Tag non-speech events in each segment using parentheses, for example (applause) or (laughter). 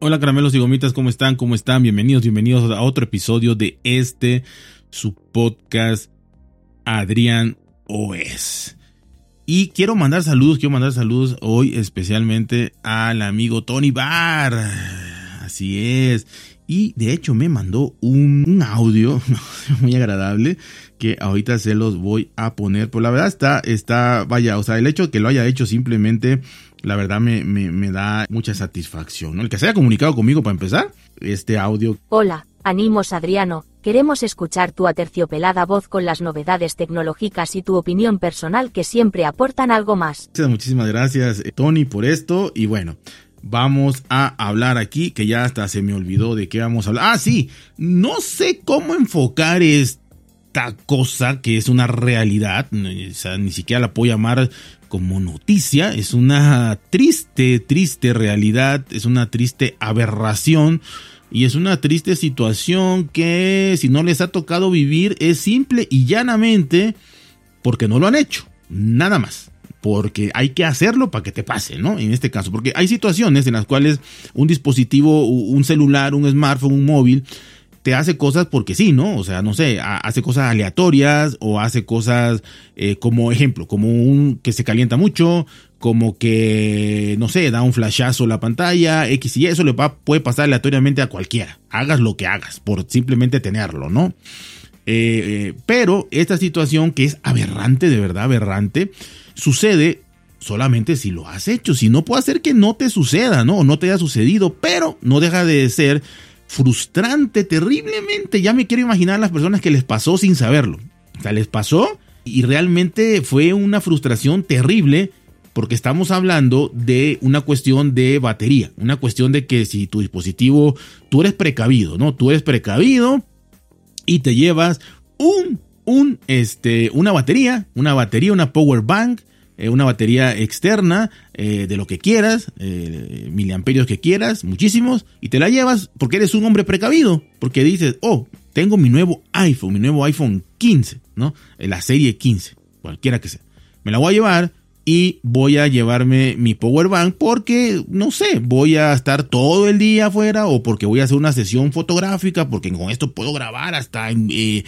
Hola caramelos y gomitas, ¿cómo están? ¿Cómo están? Bienvenidos, bienvenidos a otro episodio de este, su podcast Adrián OS. Y quiero mandar saludos, quiero mandar saludos hoy especialmente al amigo Tony Barr. Así es. Y de hecho me mandó un, audio (laughs) muy agradable que ahorita se los voy a poner. Pues la verdad está, está, vaya, o sea, el hecho de que lo haya hecho simplemente, la verdad me, me, da mucha satisfacción. ¿no? El que se haya comunicado conmigo para empezar, este audio. Hola, Animos Adriano, queremos escuchar tu aterciopelada voz con las novedades tecnológicas y tu opinión personal que siempre aportan algo más. Muchísimas gracias Tony por esto y bueno, vamos a hablar aquí, que ya hasta se me olvidó de qué vamos a hablar. Ah, sí, no sé cómo enfocar esta cosa que es una realidad, ni siquiera la puedo llamar como noticia, es una triste, triste realidad, es una triste aberración y es una triste situación que si no les ha tocado vivir es simple y llanamente porque no lo han hecho, nada más porque hay que hacerlo para que te pase, ¿no? En este caso, porque hay situaciones en las cuales un dispositivo, un celular, un smartphone, un móvil, te hace cosas porque sí, ¿no? O sea, no sé, hace cosas aleatorias o hace cosas eh, como ejemplo, como un que se calienta mucho, como que, no sé, da un flashazo la pantalla, X y eso le va, puede pasar aleatoriamente a cualquiera. Hagas lo que hagas por simplemente tenerlo, ¿no? Eh, eh, pero esta situación que es aberrante, de verdad aberrante, sucede solamente si lo has hecho. Si no, puede ser que no te suceda, ¿no? O no te haya sucedido, pero no deja de ser frustrante terriblemente. Ya me quiero imaginar las personas que les pasó sin saberlo. O sea, les pasó y realmente fue una frustración terrible porque estamos hablando de una cuestión de batería, una cuestión de que si tu dispositivo, tú eres precavido, ¿no? Tú eres precavido y te llevas un un, este, una batería, una batería, una power bank, eh, una batería externa eh, de lo que quieras, eh, miliamperios que quieras, muchísimos, y te la llevas porque eres un hombre precavido, porque dices, oh, tengo mi nuevo iPhone, mi nuevo iPhone 15, ¿no? La serie 15, cualquiera que sea. Me la voy a llevar y voy a llevarme mi power bank porque no sé, voy a estar todo el día afuera o porque voy a hacer una sesión fotográfica porque con esto puedo grabar hasta eh,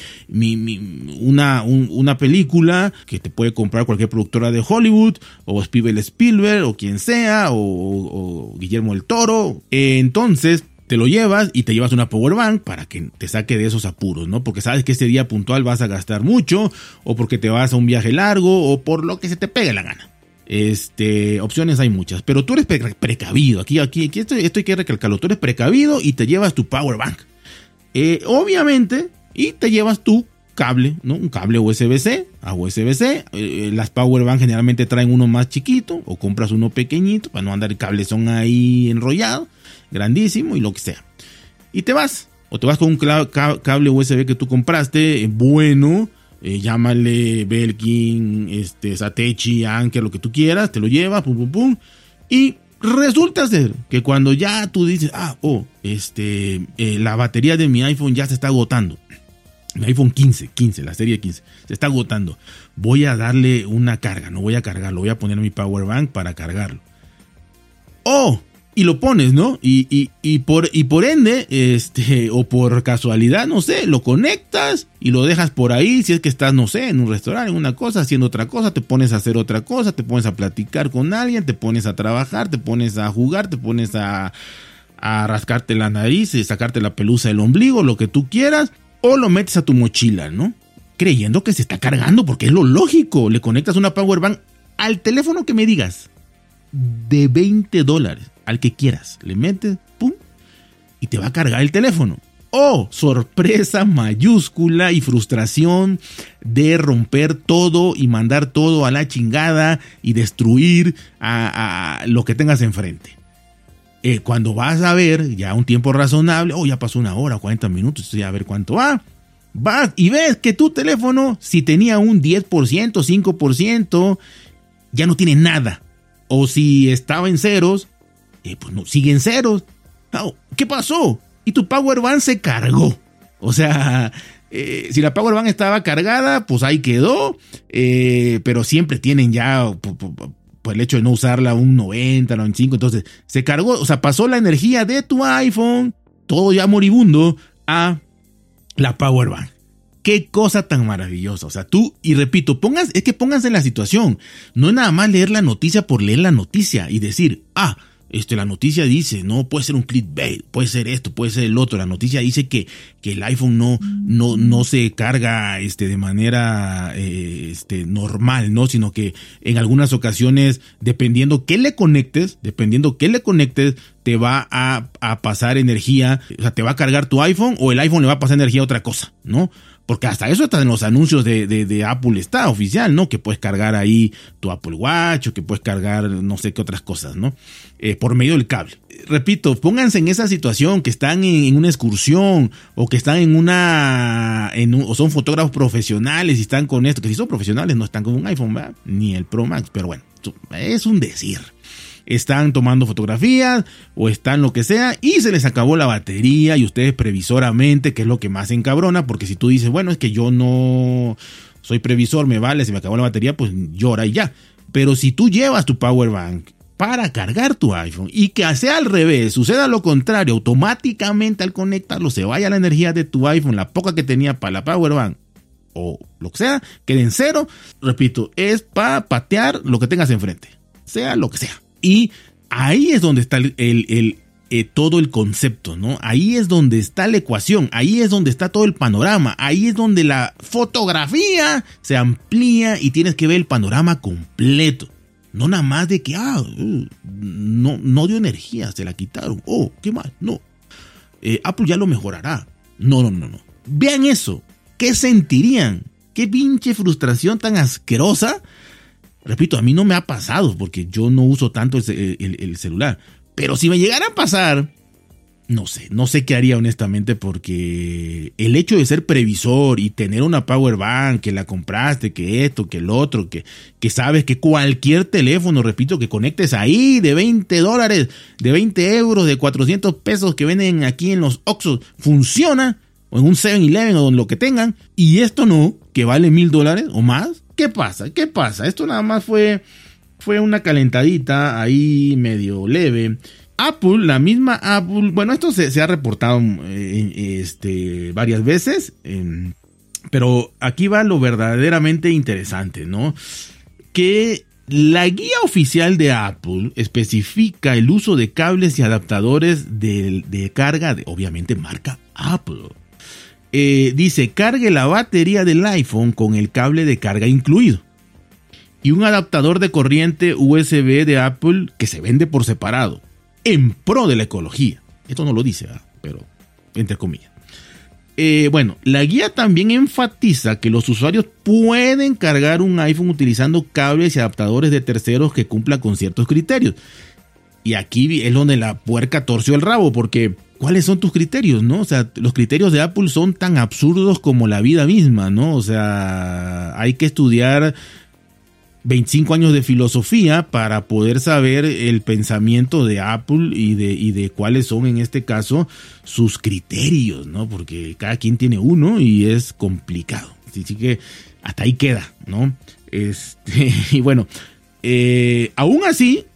una, una película que te puede comprar cualquier productora de Hollywood o Spielberg Spielberg o quien sea o, Guillermo el Toro. entonces te lo llevas y te llevas una power bank para que te saque de esos apuros, ¿no? Porque sabes que ese día puntual vas a gastar mucho, o porque te vas a un viaje largo, o por lo que se te pegue la gana. Este, opciones hay muchas, pero tú eres precavido. Aquí, aquí, aquí esto, hay que recalcarlo. Tú eres precavido y te llevas tu power bank. Eh, obviamente, y te llevas tu cable, ¿no? Un cable USB-C a USB-C. Eh, las power bank generalmente traen uno más chiquito o compras uno pequeñito para no andar el cable son ahí enrollado grandísimo y lo que sea. Y te vas. O te vas con un cable USB que tú compraste, eh, bueno, eh, llámale Belkin, este, Satechi, Anker, lo que tú quieras, te lo llevas, pum, pum, pum. Y resulta ser que cuando ya tú dices, ah, oh, este, eh, la batería de mi iPhone ya se está agotando. Mi iPhone 15, 15, la serie 15, se está agotando. Voy a darle una carga, no voy a cargarlo, voy a poner mi power bank para cargarlo. Oh, y lo pones, ¿no? Y, y, y, por, y por ende, este, o por casualidad, no sé, lo conectas y lo dejas por ahí. Si es que estás, no sé, en un restaurante, en una cosa, haciendo otra cosa, te pones a hacer otra cosa, te pones a platicar con alguien, te pones a trabajar, te pones a jugar, te pones a, a rascarte la nariz, sacarte la pelusa del ombligo, lo que tú quieras, o lo metes a tu mochila, ¿no? Creyendo que se está cargando, porque es lo lógico. Le conectas una power bank al teléfono que me digas de 20 dólares al que quieras. Le metes, pum, y te va a cargar el teléfono. Oh, sorpresa mayúscula y frustración de romper todo y mandar todo a la chingada y destruir a, lo que tengas enfrente. Eh, cuando vas a ver ya un tiempo razonable, oh, ya pasó una hora, 40 minutos, a ver cuánto va. Vas y ves que tu teléfono, si tenía un 10%, 5%, ya no tiene nada. O si estaba en ceros, eh, pues no, siguen ceros. ¿Qué pasó? Y tu Power Bank se cargó. O sea, eh, si la Power Bank estaba cargada, pues ahí quedó. Pero siempre tienen ya pues el hecho de no usarla un 90, 95, entonces se cargó, o sea, pasó la energía de tu iPhone, todo ya moribundo, a la power bank. Qué cosa tan maravillosa. O sea, tú, y repito, pongas, es que pónganse en la situación. No es nada más leer la noticia por leer la noticia y decir, ah, este, la noticia dice, no, puede ser un clickbait, puede ser esto, puede ser el otro. La noticia dice que, que el iPhone no, no, no se carga este, de manera eh, este, normal, ¿no? Sino que en algunas ocasiones, dependiendo qué le conectes, dependiendo qué le conectes, te va a, a pasar energía, o sea, te va a cargar tu iPhone o el iPhone le va a pasar energía a otra cosa, ¿no? Porque hasta eso está en los anuncios de, de, Apple está oficial, ¿no? Que puedes cargar ahí tu Apple Watch o que puedes cargar no sé qué otras cosas, ¿no? Eh, por medio del cable. Repito, pónganse en esa situación que están en, una excursión o que están en una, en o son fotógrafos profesionales y están con esto, que si son profesionales no están con un iPhone, ¿verdad? Ni el Pro Max, pero bueno, es un decir están tomando fotografías o están lo que sea y se les acabó la batería y ustedes previsoramente, que es lo que más encabrona, porque si tú dices, bueno, es que yo no soy previsor, me vale, se me acabó la batería, pues llora y ya. Pero si tú llevas tu power bank para cargar tu iPhone y que sea al revés, suceda lo contrario, automáticamente al conectarlo se vaya la energía de tu iPhone, la poca que tenía para la power bank o lo que sea, quede en cero, repito, es para patear lo que tengas enfrente, sea lo que sea. Y ahí es donde está el, eh, todo el concepto, ¿no? Ahí es donde está la ecuación, ahí es donde está todo el panorama, ahí es donde la fotografía se amplía y tienes que ver el panorama completo. No nada más de que, ah, uh, no, no dio energía, se la quitaron. Oh, qué mal. No. Eh, Apple ya lo mejorará. No, no, no, no. Vean eso. ¿Qué sentirían? Qué pinche frustración tan asquerosa Repito, a mí no me ha pasado porque yo no uso tanto el, celular. Pero si me llegara a pasar, no sé, no sé qué haría honestamente porque el hecho de ser previsor y tener una power bank, que la compraste, que esto, que el otro, que, que sabes que cualquier teléfono, repito, que conectes ahí de 20 dólares, de 20 euros, de 400 pesos que venden aquí en los Oxos, funciona, o en un 7-Eleven o en lo que tengan, y esto no, que vale mil dólares o más, ¿Qué pasa? ¿Qué pasa? Esto nada más fue, fue una calentadita ahí medio leve. Apple, la misma Apple, bueno, esto se, ha reportado eh, este, varias veces, em, pero aquí va lo verdaderamente interesante, ¿no? Que la guía oficial de Apple especifica el uso de cables y adaptadores de, de carga de, obviamente, marca Apple. Eh, dice, cargue la batería del iPhone con el cable de carga incluido. Y un adaptador de corriente USB de Apple que se vende por separado, en pro de la ecología. Esto no lo dice, pero entre comillas. Eh, bueno, la guía también enfatiza que los usuarios pueden cargar un iPhone utilizando cables y adaptadores de terceros que cumplan con ciertos criterios. Y aquí es donde la puerca torció el rabo, porque ¿cuáles son tus criterios, no? O sea, los criterios de Apple son tan absurdos como la vida misma, ¿no? O sea, hay que estudiar 25 años de filosofía para poder saber el pensamiento de Apple y de, y de cuáles son en este caso sus criterios, ¿no? Porque cada quien tiene uno y es complicado. Así que hasta ahí queda, ¿no? Este, (laughs) y bueno, eh, aún así,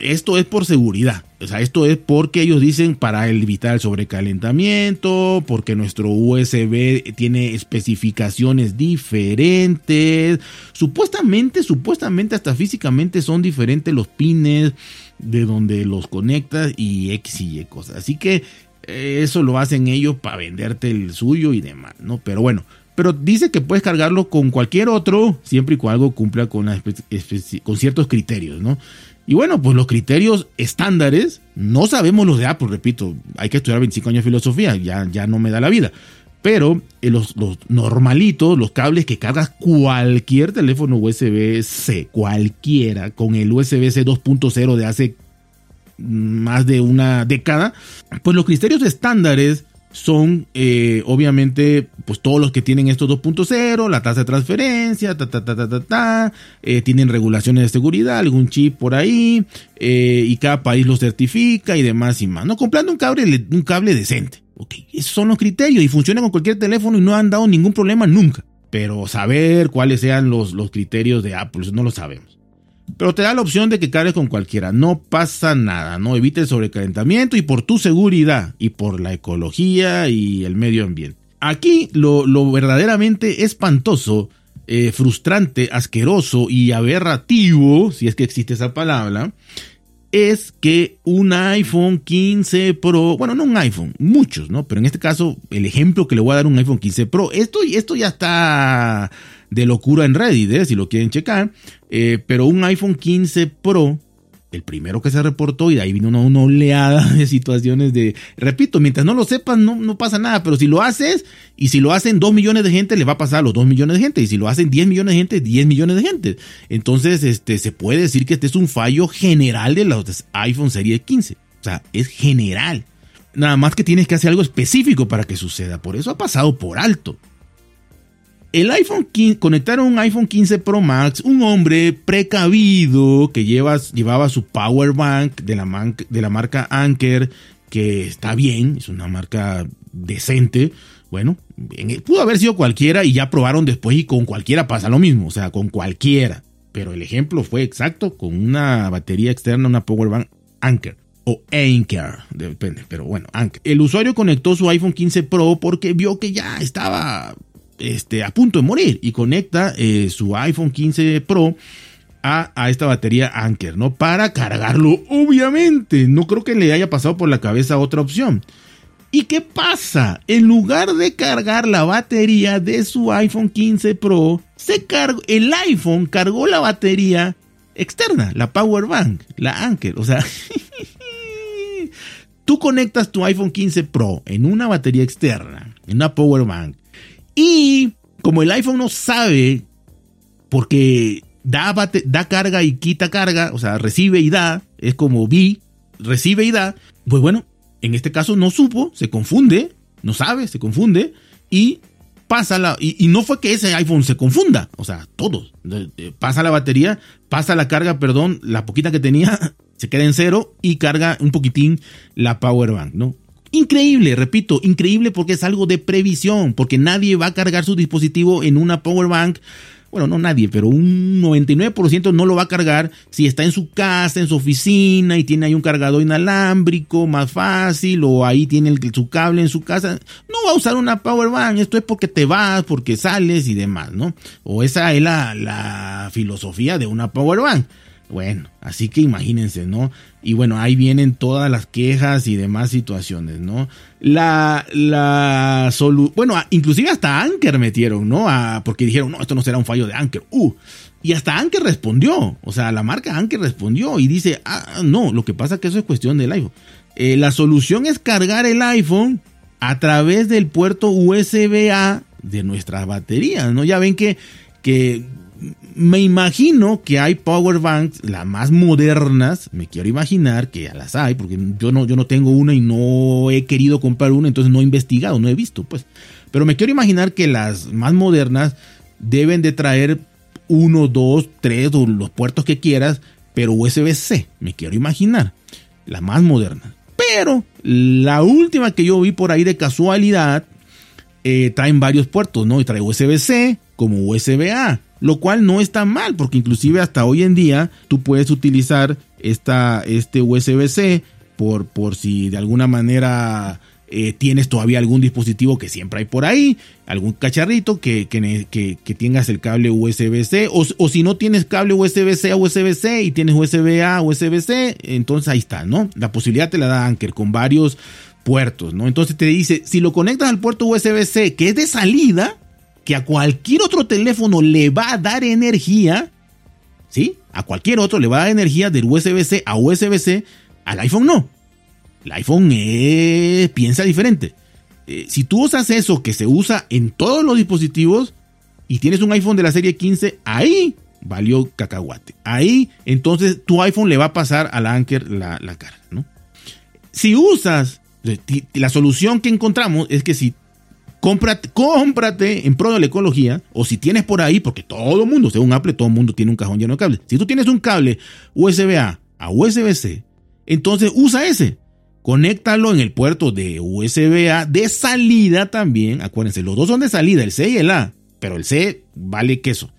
esto es por seguridad. O sea, esto es porque ellos dicen para evitar el sobrecalentamiento, porque nuestro USB tiene especificaciones diferentes. Supuestamente, supuestamente hasta físicamente son diferentes los pines de donde los conectas y X y Y cosas. Así que eh, eso lo hacen ellos para venderte el suyo y demás, ¿no? Pero bueno, pero dice que puedes cargarlo con cualquier otro siempre y cuando cumpla con, con ciertos criterios, ¿no? Y bueno, pues los criterios estándares, no sabemos los de Apple, repito, hay que estudiar 25 años de filosofía, ya, ya no me da la vida. Pero eh, los, los, normalitos, los cables que cargas cualquier teléfono USB-C, cualquiera, con el USB-C 2.0 de hace más de una década, pues los criterios estándares son eh, obviamente pues todos los que tienen estos 2.0, la tasa de transferencia, ta, ta, ta, ta, ta, ta eh, tienen regulaciones de seguridad, algún chip por ahí, eh, y cada país lo certifica y demás y más. No comprando un cable, un cable decente. Ok, esos son los criterios y funcionan con cualquier teléfono y no han dado ningún problema nunca. Pero saber cuáles sean los, los criterios de Apple, no lo sabemos. Pero te da la opción de que cargues con cualquiera. No pasa nada, no evite el sobrecalentamiento y por tu seguridad y por la ecología y el medio ambiente. Aquí lo, verdaderamente espantoso, eh, frustrante, asqueroso y aberrativo, si es que existe esa palabra, es que un iPhone 15 Pro, bueno, no un iPhone, muchos, ¿no? Pero en este caso, el ejemplo que le voy a dar un iPhone 15 Pro, esto, esto ya está de locura en Reddit, ¿eh? si lo quieren checar, eh, pero un iPhone 15 Pro el primero que se reportó y de ahí vino una, oleada (laughs) de situaciones de, repito, mientras no lo sepas no, no pasa nada, pero si lo haces y si lo hacen 2 millones de gente, le va a pasar a los 2 millones de gente y si lo hacen 10 millones de gente, 10 millones de gente. Entonces, este, se puede decir que este es un fallo general de los iPhone Serie 15. O sea, es general. Nada más que tienes que hacer algo específico para que suceda. Por eso ha pasado por alto el iPhone 15, conectaron un iPhone 15 Pro Max, un hombre precavido que lleva, llevaba su power bank de la, de la marca Anker, que está bien, es una marca decente. Bueno, pudo haber sido cualquiera y ya probaron después y con cualquiera pasa lo mismo, o sea, con cualquiera. Pero el ejemplo fue exacto, con una batería externa, una power bank Anker o Anker, depende, pero bueno, Anker. El usuario conectó su iPhone 15 Pro porque vio que ya estaba este, a punto de morir y conecta eh, su iPhone 15 Pro a, esta batería Anker, ¿no? Para cargarlo, obviamente. No creo que le haya pasado por la cabeza otra opción. ¿Y qué pasa? En lugar de cargar la batería de su iPhone 15 Pro, se cargó, el iPhone cargó la batería externa, la Power Bank, la Anker. O sea, (laughs) tú conectas tu iPhone 15 Pro en una batería externa, en una Power Bank, y como el iPhone no sabe, porque da, da carga y quita carga, o sea, recibe y da, es como vi, recibe y da, pues bueno, en este caso no supo, se confunde, no sabe, se confunde y pasa la. Y, no fue que ese iPhone se confunda, o sea, todos. Pasa la batería, pasa la carga, perdón, la poquita que tenía (laughs) se queda en cero y carga un poquitín la power bank, ¿no? Increíble, repito, increíble porque es algo de previsión, porque nadie va a cargar su dispositivo en una power bank. Bueno, no nadie, pero un 99% no lo va a cargar si está en su casa, en su oficina y tiene ahí un cargador inalámbrico más fácil o ahí tiene su cable en su casa. No va a usar una power bank, esto es porque te vas, porque sales y demás, ¿no? O esa es la, la filosofía de una power bank. Bueno, así que imagínense, ¿no? Y bueno, ahí vienen todas las quejas y demás situaciones, ¿no? La, la solución, bueno, inclusive hasta Anker metieron, ¿no? porque dijeron, no, esto no será un fallo de Anker. Uh, y hasta Anker respondió, o sea, la marca Anker respondió y dice, ah, no, lo que pasa es que eso es cuestión del iPhone. Eh, la solución es cargar el iPhone a través del puerto USB-A de nuestras baterías, ¿no? Ya ven que, que me imagino que hay power banks, las más modernas, me quiero imaginar que ya las hay, porque yo no, yo no tengo una y no he querido comprar una, entonces no he investigado, no he visto, pues. Pero me quiero imaginar que las más modernas deben de traer uno, dos, tres, o los puertos que quieras, pero USB-C, me quiero imaginar, la más moderna. Pero la última que yo vi por ahí de casualidad, eh, traen varios puertos, ¿no? Y trae USB-C como USB-A lo cual no está mal, porque inclusive hasta hoy en día tú puedes utilizar esta, este USB-C por, por si de alguna manera eh, tienes todavía algún dispositivo que siempre hay por ahí, algún cacharrito que, que, tengas el cable USB-C, o, si no tienes cable USB-C a USB-C y tienes USB-A a USB-C, entonces ahí está, ¿no? La posibilidad te la da Anker con varios puertos, ¿no? Entonces te dice, si lo conectas al puerto USB-C que es de salida, que a cualquier otro teléfono le va a dar energía, ¿sí? A cualquier otro le va a dar energía del USB-C a USB-C, al iPhone no. El iPhone piensa diferente. Eh, si tú usas eso que se usa en todos los dispositivos y tienes un iPhone de la serie 15, ahí valió cacahuate. Ahí entonces tu iPhone le va a pasar al Anker la, la carga, ¿no? Si usas, la solución que encontramos es que si cómprate, cómprate en pro de la ecología, o si tienes por ahí, porque todo el mundo, según Apple, todo el mundo tiene un cajón lleno de cables. Si tú tienes un cable USB-A a USB-C, entonces usa ese. Conéctalo en el puerto de USB-A de salida también. Acuérdense, los dos son de salida, el C y el A, pero el C vale queso.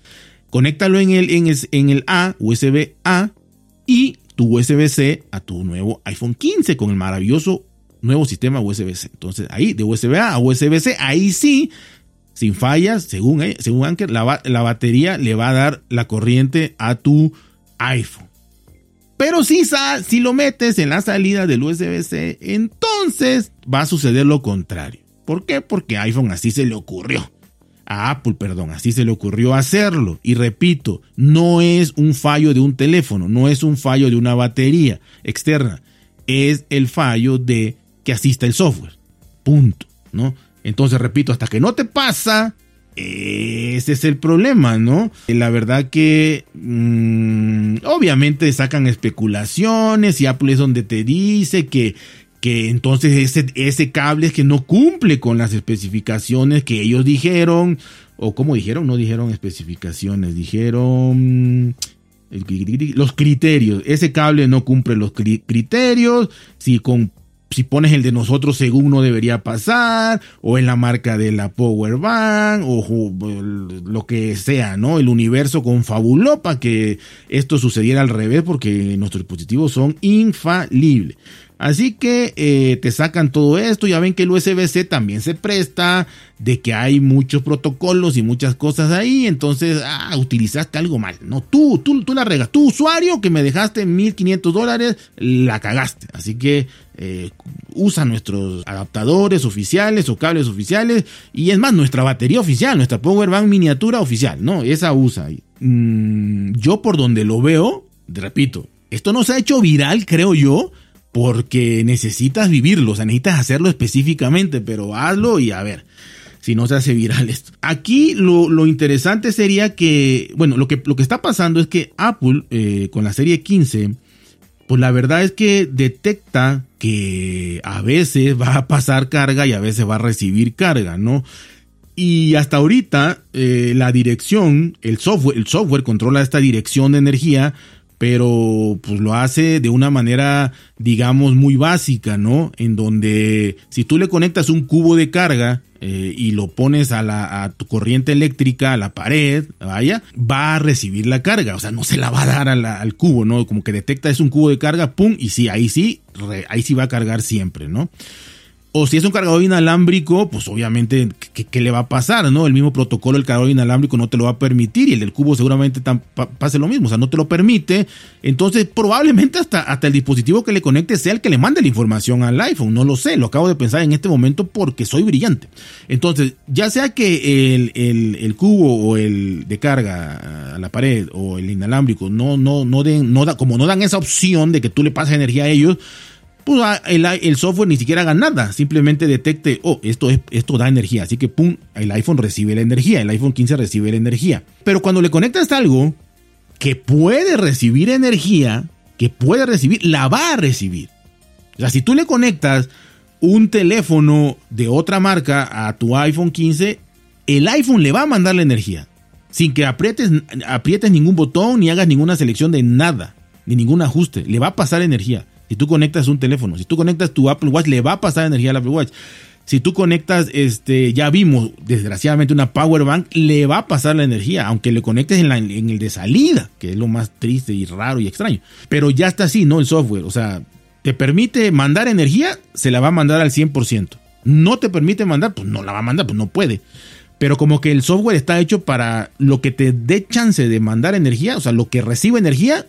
conéctalo en el, en en el A, USB A, y tu USB-C a tu nuevo iPhone 15 con el maravilloso nuevo sistema USB-C. Entonces ahí de USB A USB-C, ahí sí, sin fallas, según, según Anker, la, la batería le va a dar la corriente a tu iPhone. Pero si, si lo metes en la salida del USB-C, entonces va a suceder lo contrario. ¿Por qué? Porque iPhone así se le ocurrió. A Apple, perdón, así se le ocurrió hacerlo. Y repito, no es un fallo de un teléfono, no es un fallo de una batería externa. Es el fallo de que asista el software. Punto, ¿no? Entonces, repito, hasta que no te pasa, ese es el problema, ¿no? La verdad que mm, obviamente sacan especulaciones y Apple es donde te dice que, que entonces ese, ese cable es que no cumple con las especificaciones que ellos dijeron, o como dijeron, no dijeron especificaciones, dijeron los criterios. Ese cable no cumple los criterios. Si con si pones el de nosotros según no debería pasar, o en la marca de la Power Bank, o, lo que sea, ¿no? El universo confabuló para que esto sucediera al revés, porque nuestros dispositivos son infalibles. Así que eh, te sacan todo esto, ya ven que el USB-C también se presta, de que hay muchos protocolos y muchas cosas ahí, entonces, ah, utilizaste algo mal, no, tú, tú, tú la regas, tu usuario que me dejaste 1500 dólares, la cagaste, así que eh, usa nuestros adaptadores oficiales o cables oficiales, y es más, nuestra batería oficial, nuestra Power Bank miniatura oficial, ¿no? Esa usa. Mm, yo por donde lo veo, repito, esto no se ha hecho viral, creo yo, porque necesitas vivirlo, o sea, necesitas hacerlo específicamente, pero hazlo y a ver si no se hace viral esto. Aquí lo, interesante sería que, bueno, lo que, lo que está pasando es que Apple eh, con la serie 15, pues la verdad es que detecta que a veces va a pasar carga y a veces va a recibir carga, ¿no? Y hasta ahorita eh, la dirección, el software, el software controla esta dirección de energía, pero pues lo hace de una manera, digamos, muy básica, ¿no? En donde si tú le conectas un cubo de carga eh, y lo pones a, la, a tu corriente eléctrica, a la pared, vaya, va a recibir la carga, o sea, no se la va a dar al cubo, ¿no? Como que detecta es un cubo de carga, pum, y sí, ahí sí, ahí sí va a cargar siempre, ¿no? O si es un cargador inalámbrico, pues obviamente, ¿qué, le va a pasar? ¿no? El mismo protocolo del cargador inalámbrico no te lo va a permitir y el del cubo seguramente pase lo mismo, o sea, no te lo permite. Entonces, probablemente hasta, hasta el dispositivo que le conecte sea el que le mande la información al iPhone, no lo sé, lo acabo de pensar en este momento porque soy brillante. Entonces, ya sea que el, el, cubo o el de carga a la pared o el inalámbrico no, no, no den, no da, como no dan esa opción de que tú le pases energía a ellos, pues ah, el, software ni siquiera haga nada, simplemente detecte, oh, esto, es, esto da energía, así que pum, el iPhone recibe la energía, el iPhone 15 recibe la energía. Pero cuando le conectas algo que puede recibir energía, que puede recibir, la va a recibir. O sea, si tú le conectas un teléfono de otra marca a tu iPhone 15, el iPhone le va a mandar la energía, sin que aprietes, aprietes ningún botón ni hagas ninguna selección de nada, ni ningún ajuste, le va a pasar energía. Si tú conectas un teléfono, si tú conectas tu Apple Watch, le va a pasar energía al Apple Watch. Si tú conectas, este, ya vimos, desgraciadamente, una power bank, le va a pasar la energía, aunque le conectes en, el de salida, que es lo más triste y raro y extraño. Pero ya está así, ¿no? El software, o sea, te permite mandar energía, se la va a mandar al 100%. No te permite mandar, pues no la va a mandar, pues no puede. Pero como que el software está hecho para lo que te dé chance de mandar energía, o sea, lo que recibe energía,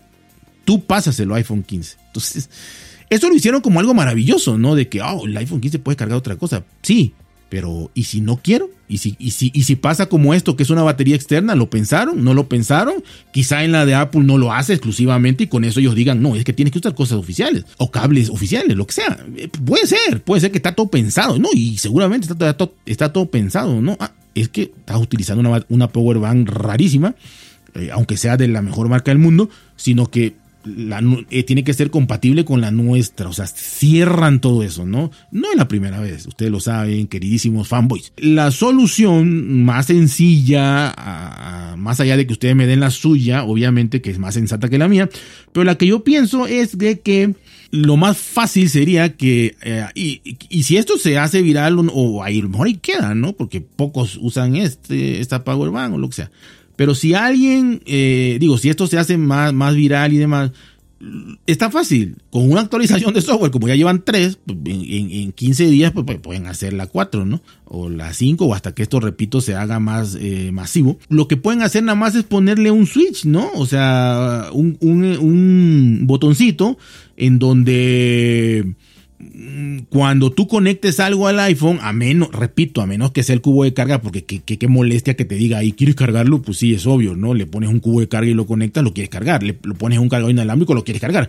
tú pásaselo iPhone 15. Entonces, eso lo hicieron como algo maravilloso, ¿no? De que, oh, el iPhone 15 puede cargar otra cosa. Sí, pero ¿y si no quiero? ¿Y si, y si, y si pasa como esto, que es una batería externa? ¿Lo pensaron? ¿No lo pensaron? Quizá en la de Apple no lo hace exclusivamente y con eso ellos digan, no, es que tienes que usar cosas oficiales o cables oficiales, lo que sea. Eh, puede ser, puede ser que está todo pensado, ¿no? Y seguramente está, todo, está todo pensado, ¿no? Ah, es que estás utilizando una, una power bank rarísima, eh, aunque sea de la mejor marca del mundo, sino que eh, tiene que ser compatible con la nuestra, o sea, cierran todo eso, ¿no? No es la primera vez, ustedes lo saben, queridísimos fanboys. La solución más sencilla, más allá de que ustedes me den la suya, obviamente que es más sensata que la mía, pero la que yo pienso es de que lo más fácil sería que, eh, y, si esto se hace viral, o, ahí mejor ahí queda, ¿no? Porque pocos usan este, esta Power Bank o lo que sea. Pero si alguien, eh, digo, si esto se hace más, más viral y demás, está fácil. Con una actualización de software, como ya llevan tres, pues, en, 15 días pues, pues, pueden hacer la 4, ¿no? O la 5, o hasta que esto, repito, se haga más eh, masivo. Lo que pueden hacer nada más es ponerle un switch, ¿no? O sea, un, un botoncito en donde cuando tú conectes algo al iPhone, a menos, repito, a menos que sea el cubo de carga, porque qué, molestia que te diga, ahí quieres cargarlo, pues sí, es obvio, ¿no? Le pones un cubo de carga y lo conectas, lo quieres cargar, le pones un cargador inalámbrico, lo quieres cargar.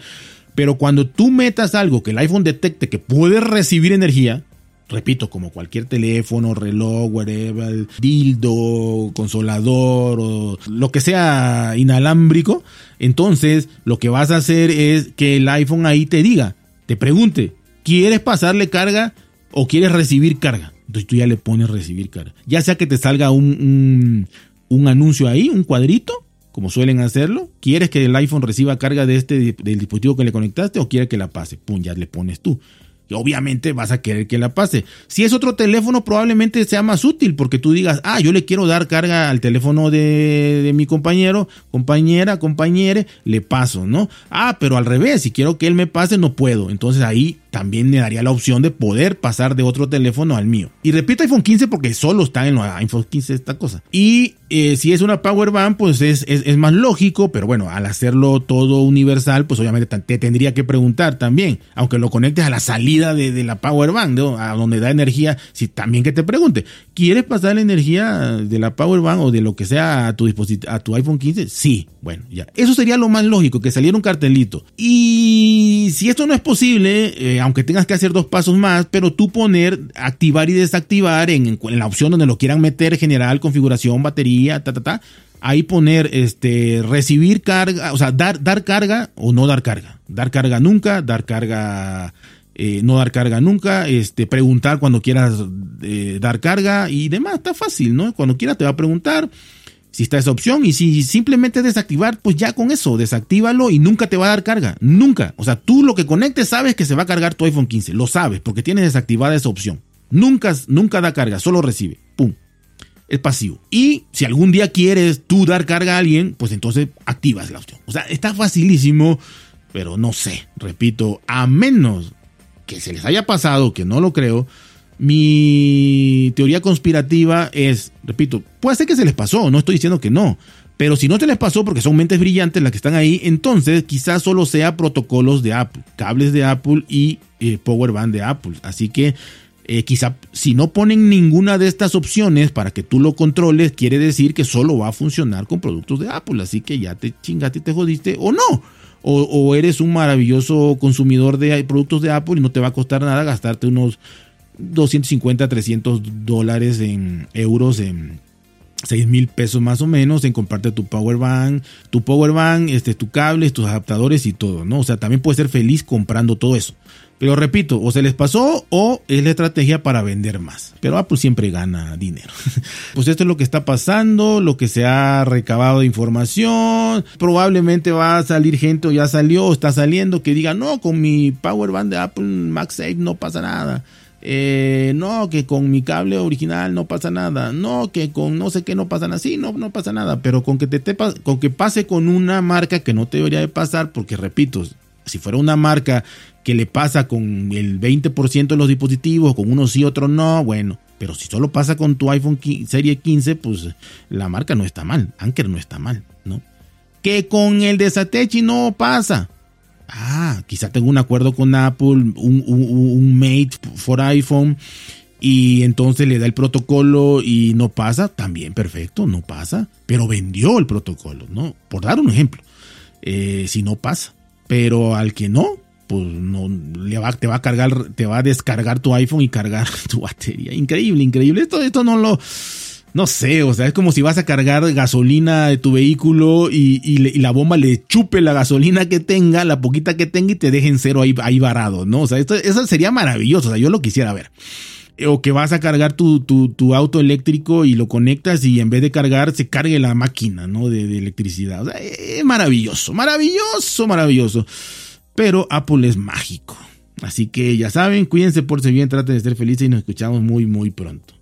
Pero cuando tú metas algo que el iPhone detecte que puede recibir energía, repito, como cualquier teléfono, reloj, whatever, dildo, consolador o lo que sea inalámbrico, entonces lo que vas a hacer es que el iPhone ahí te diga, te pregunte, ¿Quieres pasarle carga o quieres recibir carga? Entonces tú ya le pones recibir carga. Ya sea que te salga un, anuncio ahí, un cuadrito, como suelen hacerlo. ¿Quieres que el iPhone reciba carga de este del dispositivo que le conectaste o quiere que la pase? Pum, ya le pones tú obviamente vas a querer que la pase. Si es otro teléfono, probablemente sea más útil porque tú digas, ah, yo le quiero dar carga al teléfono de, mi compañero, compañera, compañere, le paso, ¿no? Ah, pero al revés, si quiero que él me pase, no puedo. Entonces ahí también me daría la opción de poder pasar de otro teléfono al mío. Y repito iPhone 15 porque solo está en iPhone 15 esta cosa. Y eh, si es una power bank, pues es, es, más lógico, pero bueno, al hacerlo todo universal, pues obviamente te tendría que preguntar también, aunque lo conectes a la salida de, la power bank, a donde da energía, si también que te pregunte, ¿quieres pasar la energía de la power bank o de lo que sea a tu dispositivo, a tu iPhone 15? Sí, bueno, ya. Eso sería lo más lógico, que saliera un cartelito. Y si esto no es posible, eh, aunque tengas que hacer dos pasos más, pero tú poner activar y desactivar en, en la opción donde lo quieran meter, general, configuración, batería, ta, ta, ta ahí poner este recibir carga, o sea, dar, dar carga o no dar carga. Dar carga nunca, dar carga eh, no dar carga nunca, este, preguntar cuando quieras eh, dar carga y demás, está fácil, ¿no? Cuando quieras te va a preguntar si está esa opción y si simplemente desactivar, pues ya con eso, desactívalo y nunca te va a dar carga, nunca. O sea, tú lo que conectes sabes que se va a cargar tu iPhone 15, lo sabes porque tienes desactivada esa opción. Nunca, nunca da carga, solo recibe, pum. Es pasivo. Y si algún día quieres tú dar carga a alguien, pues entonces activas la opción. O sea, está facilísimo, pero no sé, repito, a menos que se les haya pasado, que no lo creo, mi teoría conspirativa es, repito, puede ser que se les pasó, no estoy diciendo que no, pero si no te les pasó porque son mentes brillantes las que están ahí, entonces quizás solo sea protocolos de Apple, cables de Apple y eh, power band de Apple. Así que eh, quizá si no ponen ninguna de estas opciones para que tú lo controles, quiere decir que solo va a funcionar con productos de Apple. Así que ya te chingaste y te jodiste o no o, eres un maravilloso consumidor de productos de Apple y no te va a costar nada gastarte unos 250, 300 dólares en euros en 6 mil pesos más o menos en comprarte tu power bank, tu power bank, este, tu cable, tus adaptadores y todo, ¿no? O sea, también puedes ser feliz comprando todo eso. Pero repito, o se les pasó o es la estrategia para vender más. Pero Apple siempre gana dinero. (laughs) pues esto es lo que está pasando, lo que se ha recabado de información. Probablemente va a salir gente o ya salió o está saliendo que diga, no, con mi Power Band de Apple MagSafe no pasa nada. Eh, no, que con mi cable original no pasa nada. No, que con no sé qué no pasa nada. Sí, no, no pasa nada. Pero con que te, con que pase con una marca que no te debería de pasar, porque repito, si fuera una marca que le pasa con el 20% de los dispositivos, con unos sí, otros no, bueno, pero si solo pasa con tu iPhone serie 15, pues la marca no está mal, Anker no está mal, ¿no? Que con el de Satechi no pasa. Ah, quizá tengo un acuerdo con Apple, un, un Mate for iPhone, y entonces le da el protocolo y no pasa, también perfecto, no pasa, pero vendió el protocolo, ¿no? Por dar un ejemplo, eh, si no pasa, pero al que no, pues no le va, te va a cargar, te va a descargar tu iPhone y cargar (laughs) tu batería. Increíble, increíble. Esto, esto no lo, no sé, o sea, es como si vas a cargar gasolina de tu vehículo y, la bomba le chupe la gasolina que tenga, la poquita que tenga y te dejen cero ahí, ahí varado, ¿no? O sea, eso sería maravilloso, o sea, yo lo quisiera ver. O que vas a cargar tu, tu, auto eléctrico y lo conectas y en vez de cargar se cargue la máquina, ¿no? De, de electricidad. O sea, es maravilloso, maravilloso, maravilloso. Pero Apple es mágico. Así que ya saben, cuídense por si bien, traten de ser felices y nos escuchamos muy, muy pronto.